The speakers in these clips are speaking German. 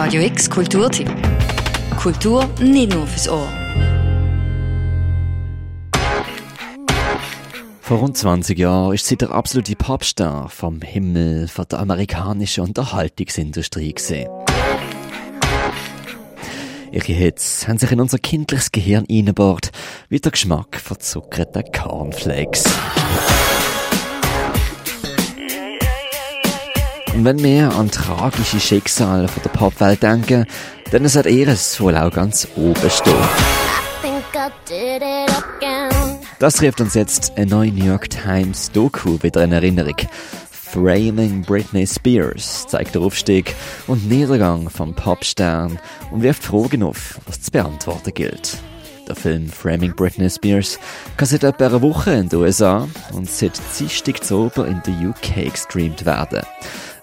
Radio X Kulturtipp. Kultur nicht nur fürs Ohr. Vor rund 20 Jahren ist sie der absolute Popstar vom Himmel von der amerikanischen Unterhaltungsindustrie gesehen. Ihre Hits haben sich in unser kindliches Gehirn eingebaut, wie der Geschmack von zuckerten Cornflakes. Und wenn wir an tragische Schicksale von der Popwelt denken, dann sollte er es wohl auch ganz oben stehen. Das trifft uns jetzt ein neue New York Times Doku wieder in Erinnerung. Framing Britney Spears zeigt den Aufstieg und Niedergang vom Popstern und wirft Fragen auf, was zu beantworten gilt. Der Film Framing Britney Spears kann seit etwa einer Woche in den USA und seit Dienstag zu in der UK gestreamt werden.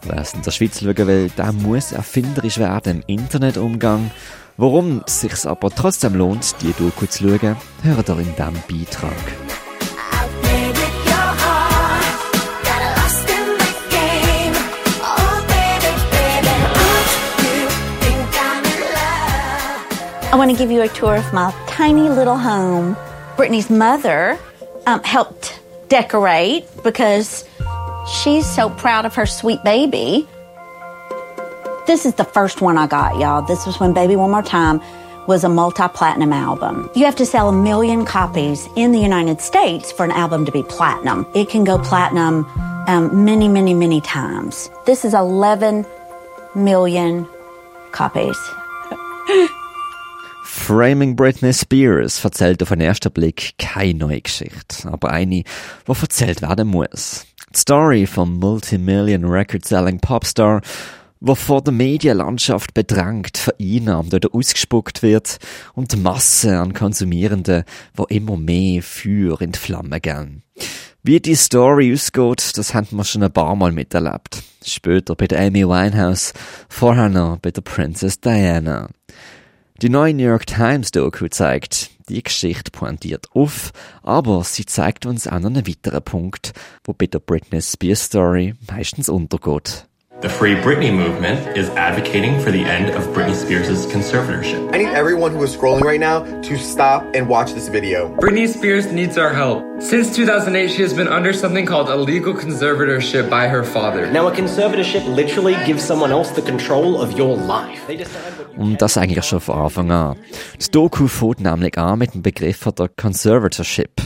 Es in der Schweiz schauen will, der muss erfinderisch werden im Internetumgang. Warum es sich aber trotzdem lohnt, die Doku zu schauen, hört ihr in diesem Beitrag. I want to give you a tour of my tiny little home. Brittany's mother um, helped decorate because she's so proud of her sweet baby. This is the first one I got, y'all. This was when Baby One More Time was a multi-platinum album. You have to sell a million copies in the United States for an album to be platinum. It can go platinum um, many, many, many times. This is 11 million copies. Framing Britney Spears erzählt auf den ersten Blick keine neue Geschichte, aber eine, die erzählt werden muss. Story vom Multimillion Record-Selling Popstar, wo vor der Medienlandschaft bedrängt, vereinnahmt oder ausgespuckt wird und die Masse an Konsumierenden, wo immer mehr Feuer in die Flamme gehen. Wie die Story ausgeht, das haben wir schon ein paar Mal miterlebt. Später bei der Amy Winehouse, vorher noch bei der Princess Diana. Die neue New York Times Doku zeigt, die Geschichte pointiert auf, aber sie zeigt uns auch noch einen weiteren Punkt, wo bei der Britney Spears Story meistens untergeht. The Free Britney movement is advocating for the end of Britney Spears' conservatorship. I need everyone who is scrolling right now to stop and watch this video. Britney Spears needs our help. Since 2008, she has been under something called a legal conservatorship by her father. Now, a conservatorship literally gives someone else the control of your life. Und das eigentlich schon von Anfang an. Das Doku fängt nämlich an mit dem Begriff der Conservatorship.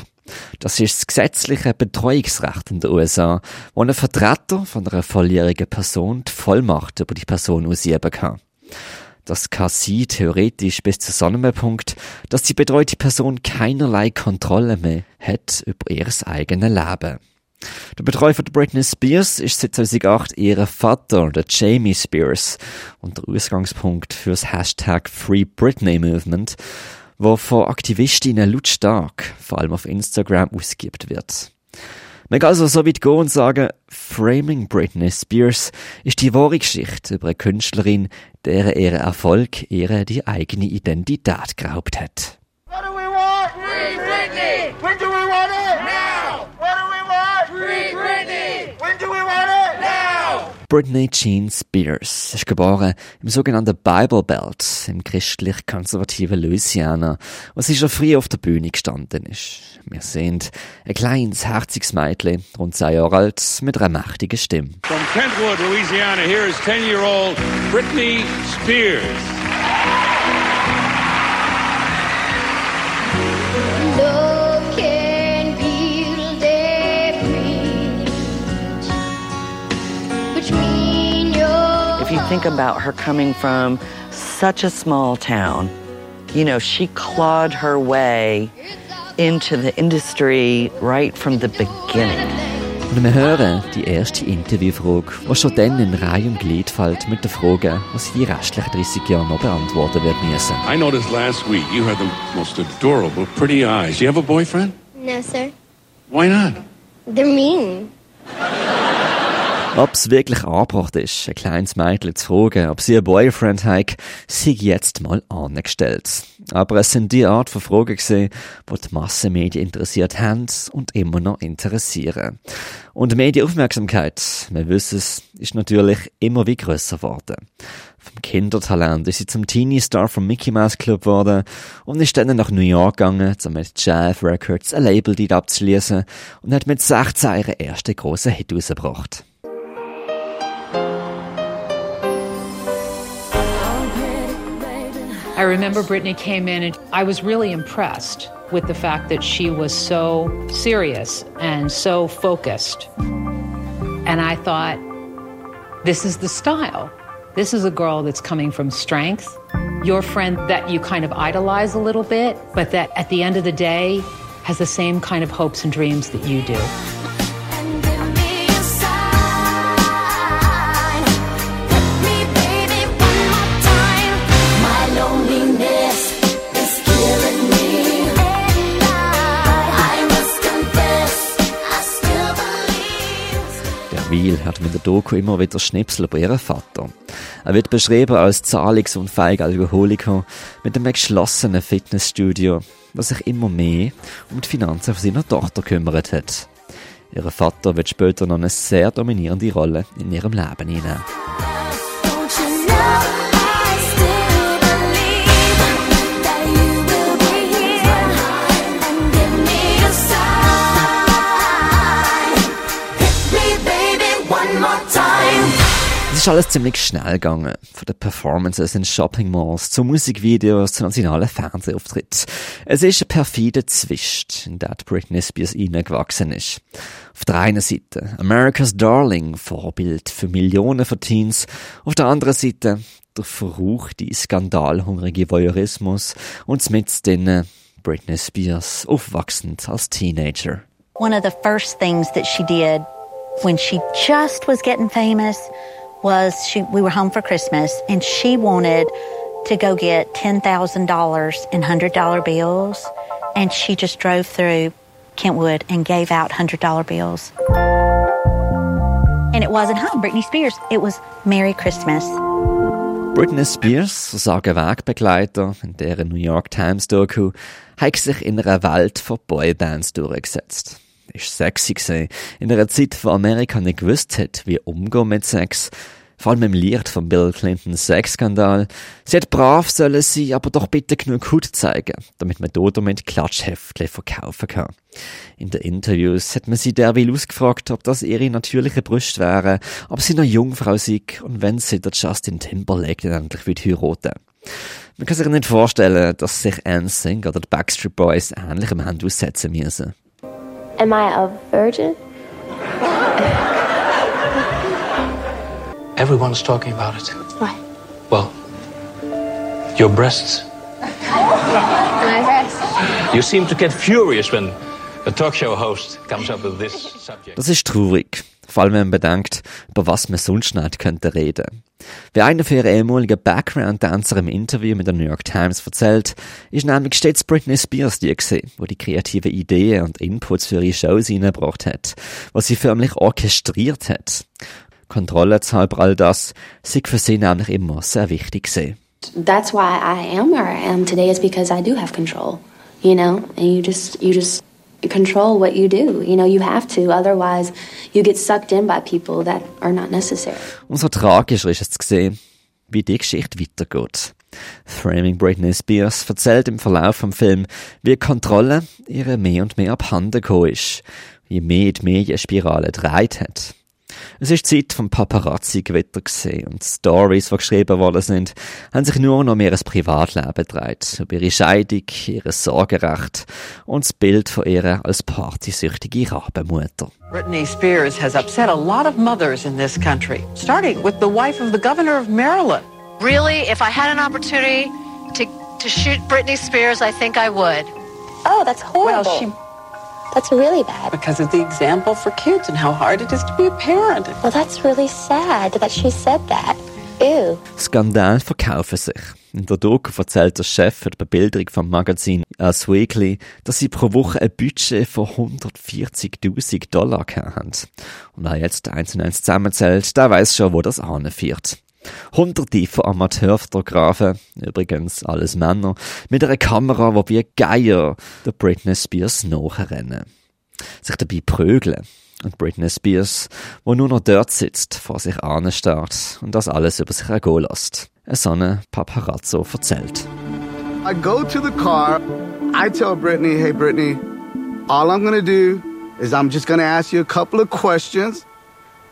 Das ist das gesetzliche Betreuungsrecht in den USA, wo ein Vertreter von einer volljährigen Person die Vollmacht über die Person ausüben kann. Das kann sie theoretisch bis zu so einem Punkt, dass die betreute Person keinerlei Kontrolle mehr hat über ihr eigenes Leben. Der Betreuer von Britney Spears ist seit 2008 ihr Vater, der Jamie Spears, und der Ausgangspunkt für das Hashtag Free Britney Movement, wo von Aktivistinnen lautstark, vor allem auf Instagram, ausgeübt wird. Man kann also so weit gehen und sagen, Framing Britney Spears ist die wahre Geschichte über eine Künstlerin, der ihr Erfolg ihr die eigene Identität geraubt hat. What do we want? Free Britney! When do we want it? Now! What do we want? Free Britney! When do we want it? Now! Britney Jean Spears ist geboren im sogenannten Bible Belt im christlich-konservativen Louisiana, wo sie schon früh auf der Bühne gestanden ist. Wir sehen ein kleines, herziges Mädchen, rund zwei Jahre alt, mit einer mächtigen Stimme. From Kentwood, Louisiana, here is 10-year-old Britney Spears. Think about her coming from such a small town, you know, she clawed her way into the industry right from the beginning. Und wir hören die erste Interviewfrage, die schon dann in Reihe und Glied fällt mit der Frage, was sie die restlichen 30 Jahre noch beantworten wird müssen. I noticed last week you had the most adorable, pretty eyes. Do you have a boyfriend? No, sir. Why not? They're mean. Ob es wirklich angebracht ist, ein kleines Mädchen zu fragen, ob sie einen Boyfriend hat, sei jetzt mal angestellt. Aber es sind die Art von Fragen gesehen, die die Massenmedien interessiert haben und immer noch interessieren. Und Medienaufmerksamkeit, wir wissen es, ist natürlich immer wie grösser geworden. Vom Kindertalent ist sie zum Teenie-Star vom Mickey Mouse Club geworden und ist dann nach New York gegangen, um mit Jeff Records ein Label dort abzuschließen und hat mit 16 ihren ersten grossen Hit rausgebracht. I remember Brittany came in and I was really impressed with the fact that she was so serious and so focused. And I thought, this is the style. This is a girl that's coming from strength. Your friend that you kind of idolize a little bit, but that at the end of the day has the same kind of hopes and dreams that you do. Mit der Doku immer wieder Schnipsel über ihren Vater. Er wird beschrieben als zahlungsunfähiger Alkoholiker mit einem geschlossenen Fitnessstudio, was sich immer mehr um die Finanzen von seiner Tochter kümmert hat. Ihr Vater wird später noch eine sehr dominierende Rolle in ihrem Leben einnehmen. Ist alles ziemlich schnell gegangen. Von den Performances in Shopping Malls zu Musikvideos zu nationalen Fernsehauftritten. Es ist ein perfider Zwist, in den Britney Spears hineingewachsen ist. Auf der einen Seite America's Darling, Vorbild für Millionen von Teens. Auf der anderen Seite der verruchte, skandalhungrige Voyeurismus und mit denen Britney Spears aufwachsend als Teenager. One of the first things that she did when she just was getting famous was she we were home for Christmas and she wanted to go get $10,000 in $100 bills and she just drove through Kentwood and gave out $100 bills. And it wasn't hi Britney Spears, it was Merry Christmas. Britney Spears, sagen Wegbegleiter in der New York Times Doku, hat sich in einer Welt von Boybands durchgesetzt ist sexy gewesen. In einer Zeit, wo Amerika nicht gewusst hat, wie umgehen mit Sex. Vor allem im Licht von Bill Clintons Sexskandal. Sie hat brav sollen sie, aber doch bitte genug Hut zeigen, damit man dort mit Klatschheftchen verkaufen kann. In den Interviews hat man sie derweil ausgefragt, ob das ihre natürliche Brüste wären, ob sie noch Jungfrau sei und wenn sie der Justin Timberlake dann endlich wird heiraten. Man kann sich nicht vorstellen, dass sich NSYNC oder die Backstreet Boys ähnlichem haben aussetzen müssen. Am I a virgin? Everyone's talking about it. Why? Well, your breasts. My breasts. You seem to get furious when a talk show host comes up with this subject. Das ist traurig. Vor allem, wenn man bedenkt, über was man sonst nicht könnte reden. Wie einer für ihre ehemaligen Background-Dancer im Interview mit der New York Times erzählt, ist nämlich stets Britney Spears die gewesen, wo die kreativen Ideen und Inputs für ihre Shows reingebracht hat, was sie förmlich orchestriert hat. Kontrolle halber all das sei für sie nämlich immer sehr wichtig gewesen. That's why I am where I am today is because I do have control. You know, and you just you just control what you do. You know, you have to, otherwise you get sucked in by people that are not necessary. Umso tragischer ist es zu sehen, wie die Geschichte weitergeht. Framing Britney Spears erzählt im Verlauf vom Film, wie Kontrolle ihre mehr und mehr abhanden gekommen ist, je mehr die Medienspirale dreht hat. Es ist Zeit vom Paparazzi-Gewitter gesehen und Stories, die geschrieben worden sind, haben sich nur noch um ihr Privatleben gedreht, über ihre Scheidung, ihr Sorgerecht und das Bild von ihr als partysüchtige Rabenmutter. Britney Spears has upset a lot of mothers in this country, starting with the wife of the governor of Maryland. Really, if I had an opportunity to, to shoot Britney Spears, I think I would. Oh, that's horrible. Well, she That's really bad. because of the example for kids and how hard it is to be a parent. Well, that's really sad that she said that. Ew. Skandal verkaufen sich. In der Doku erzählt der Chef für die Bebilderung vom Magazin Us Weekly, dass sie pro Woche ein Budget von 140.000 Dollar haben. Und wer jetzt eins und eins zusammenzählt, der weiß schon, wo das anführt. Hunderte von Amateurfotografen, übrigens alles Männer, mit einer Kamera, wo wie Geier der Britney Spears nachrennen. Sich dabei prügeln. Und Britney Spears, wo nur noch dort sitzt, vor sich anstarrt und das alles über sich ergehen lässt. Ein Sonne Paparazzo erzählt. I go to the car. I tell Brittany, hey, Brittany, all I'm to do is I'm just to ask you a couple of questions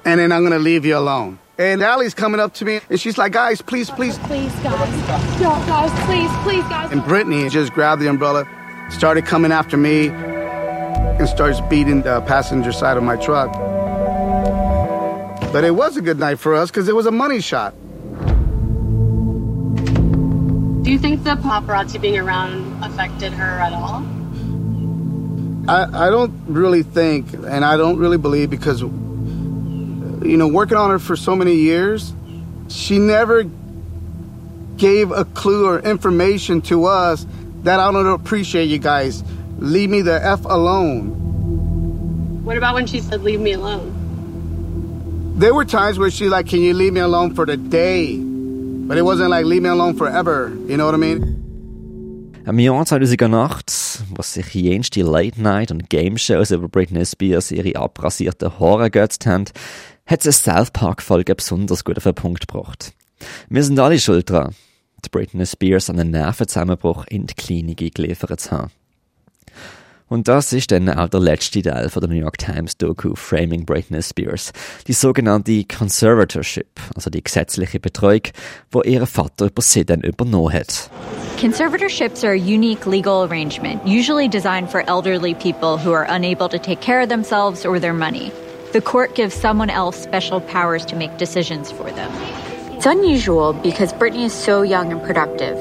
and then I'm to leave you alone. And Allie's coming up to me and she's like, guys, please, please. Please, guys. No, guys, please, please, guys. And Brittany just grabbed the umbrella, started coming after me, and starts beating the passenger side of my truck. But it was a good night for us because it was a money shot. Do you think the paparazzi being around affected her at all? I, I don't really think, and I don't really believe because, you know, working on her for so many years, she never gave a clue or information to us that I don't appreciate you guys. Leave me the F alone. What about when she said, leave me alone? There were times where she like, can you leave me alone for the day? But it wasn't like, leave me alone forever. You know what I mean? Im Jahr 2008, was sich jenste Late-Night- und Game-Shows über Britney Spears ihre abrasierten Haare gegötzt haben, hat eine South Park-Folge besonders gut auf den Punkt gebracht. Wir sind alle schuld dran, die Britney Spears an einen Nervenzusammenbruch in die Klinik geliefert zu haben. Und das ist dann auch der letzte Teil von der New York Times Doku Framing Britney Spears. Die sogenannte Conservatorship, also die gesetzliche Betreuung, wo ihr Vater über sie dann übernommen hat. Conservatorships are a unique legal arrangement, usually designed for elderly people who are unable to take care of themselves or their money. The court gives someone else special powers to make decisions for them. It's unusual because Britney is so young and productive.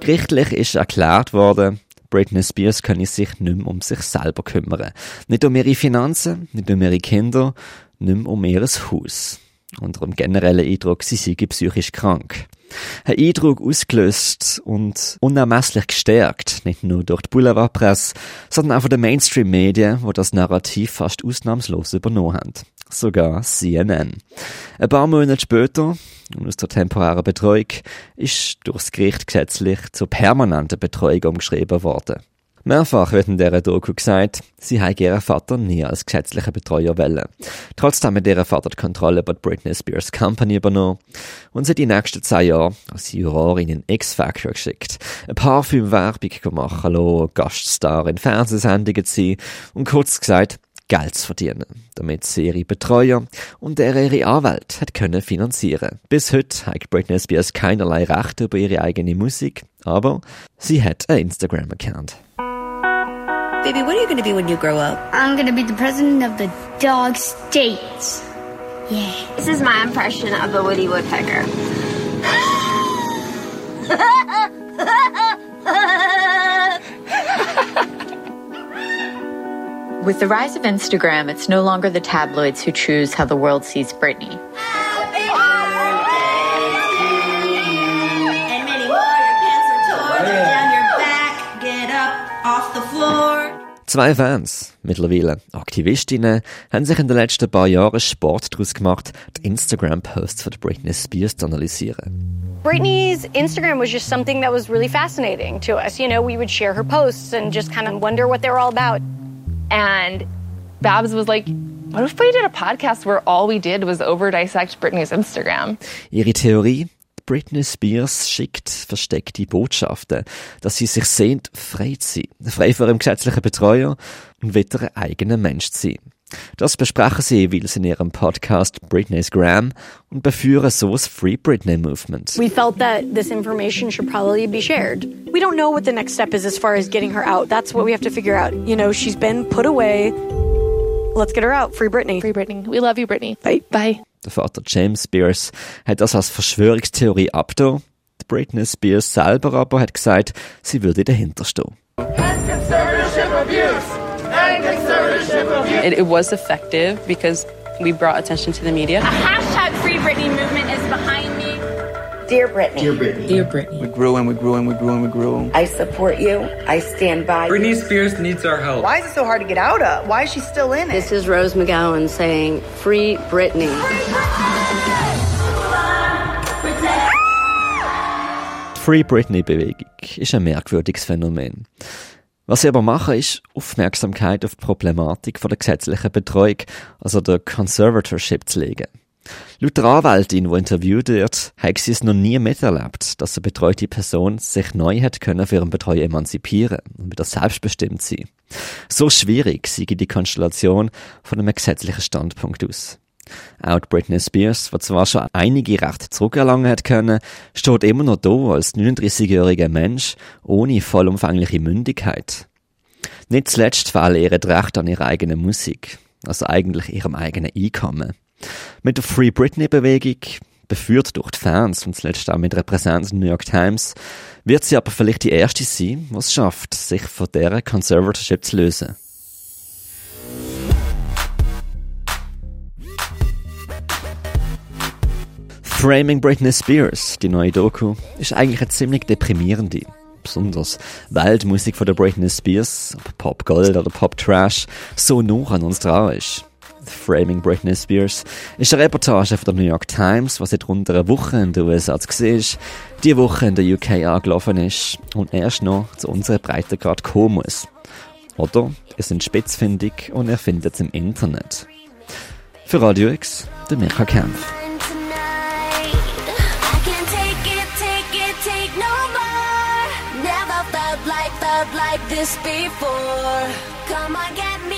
Gerichtlich ist erklärt worden, Britney Spears könne sich nicht mehr um sich selber kümmern. Nicht um ihre Finanzen, nicht um ihre Kinder, nicht mehr um ihr Haus. Unter generellen Eindruck, sie sei psychisch krank. Ein Eindruck ausgelöst und unermesslich gestärkt, nicht nur durch die Boulevardpresse, sondern auch von den Mainstream-Medien, wo das Narrativ fast ausnahmslos übernommen haben. Sogar CNN. Ein paar Monate später, und aus der temporären Betreuung, ist durchs Gericht gesetzlich zur permanenten Betreuung umgeschrieben worden. Mehrfach wird in dieser Doku gesagt, sie habe ihren Vater nie als gesetzlicher Betreuer wollen. Trotzdem hat ihr Vater die Kontrolle über Britney Spears Company übernommen und sie die nächsten zehn Jahre als Jurorin in X-Factor geschickt, ein Parfümwerbung gemacht, hallo, Gaststar in Fernsehsendungen zu sein und kurz gesagt, Geld zu verdienen, damit sie ihre Betreuer und ihre Anwälte hat können finanzieren. Bis heute hat Britney Spears keinerlei Recht über ihre eigene Musik, aber sie hat einen Instagram-Account. Baby, what are you going to be when you grow up? I'm going to be the president of the dog states. Yeah. This is my impression of the Woody Woodpecker. With the rise of Instagram, it's no longer the tabloids who choose how the world sees Britney. Zwei Fans, mittlerweile Aktivistinnen, haben sich in den letzten paar Jahren Sport daraus gemacht, die Instagram-Posts von Britney Spears zu analysieren. Britney's Instagram was just something that was really fascinating to us. You know, we would share her posts and just kind of wonder what they were all about. And Babs was like, what if we did a podcast where all we did was over dissect Britney's Instagram? Ihre Theorie? Britney Spears schickt versteckte Botschaften, dass sie sich sehnt, frei zu sein, frei von ihrem gesetzlichen Betreuer und wieder ein eigener Mensch zu sein. Das besprechen sie jeweils in ihrem Podcast Britney's Gram und beführen so das Free Britney Movement. We felt that this information should probably be shared. We don't know what the next step is as far as getting her out. That's what we have to figure out. You know, she's been put away. Let's get her out. Free Britney. Free Britney. We love you, Britney. Bye. Bye. Der Vater James Spears hat das als Verschwörungstheorie abgetan. Britney Spears selber aber hat gesagt, sie würde dahinter stehen. It, it was effective because we brought attention to the media. A hashtag Free Britney movement is. Dear Brittany. Dear Brittany. Dear Brittany. We grew and we grew and we grew and we grew. I support you. I stand by Britney you. Spears needs our help. Why is it so hard to get out of? Why is she still in it? This is Rose McGowan saying, Free Britney. Free Britney Bewegung ist ein merkwürdiges Phänomen. Was sie aber machen, ist Aufmerksamkeit auf die Problematik von der gesetzlichen Betreuung, also der Conservatorship zu legen. Laut der Anwältin, die interviewt wird, hat sie es noch nie miterlebt, dass eine betreute Person sich neu hat können für ihren Betreuer emanzipieren und wieder selbstbestimmt sein. So schwierig sei die Konstellation von einem gesetzlichen Standpunkt aus. Auch Britney Spears, die zwar schon einige Rechte zurückerlangen hat können, steht immer noch da als 39-jähriger Mensch ohne vollumfängliche Mündigkeit. Nicht zuletzt fehlen ihr Recht an ihrer eigenen Musik, also eigentlich ihrem eigenen Einkommen. Mit der Free Britney-Bewegung, beführt durch die Fans und zuletzt auch mit einer Präsenz in New York Times, wird sie aber vielleicht die erste sein, die es schafft, sich von deren Conservatorship zu lösen. Framing Britney Spears, die neue Doku, ist eigentlich eine ziemlich deprimierende. Besonders Weltmusik von der Britney Spears, ob Pop Gold oder Pop Trash, so nah an uns dran ist. Framing Britney Spears ist eine Reportage von der New York Times, was seit rund einer Woche in den USA zu sehen ist, die Woche in der UK angelaufen ist und erst noch zu unserer Breitengrad kommen muss. Oder ihr sind spitzfindig und ihr findet es im Internet. Für Radio X, der Mirka Kempf. like this before. Come on, get me,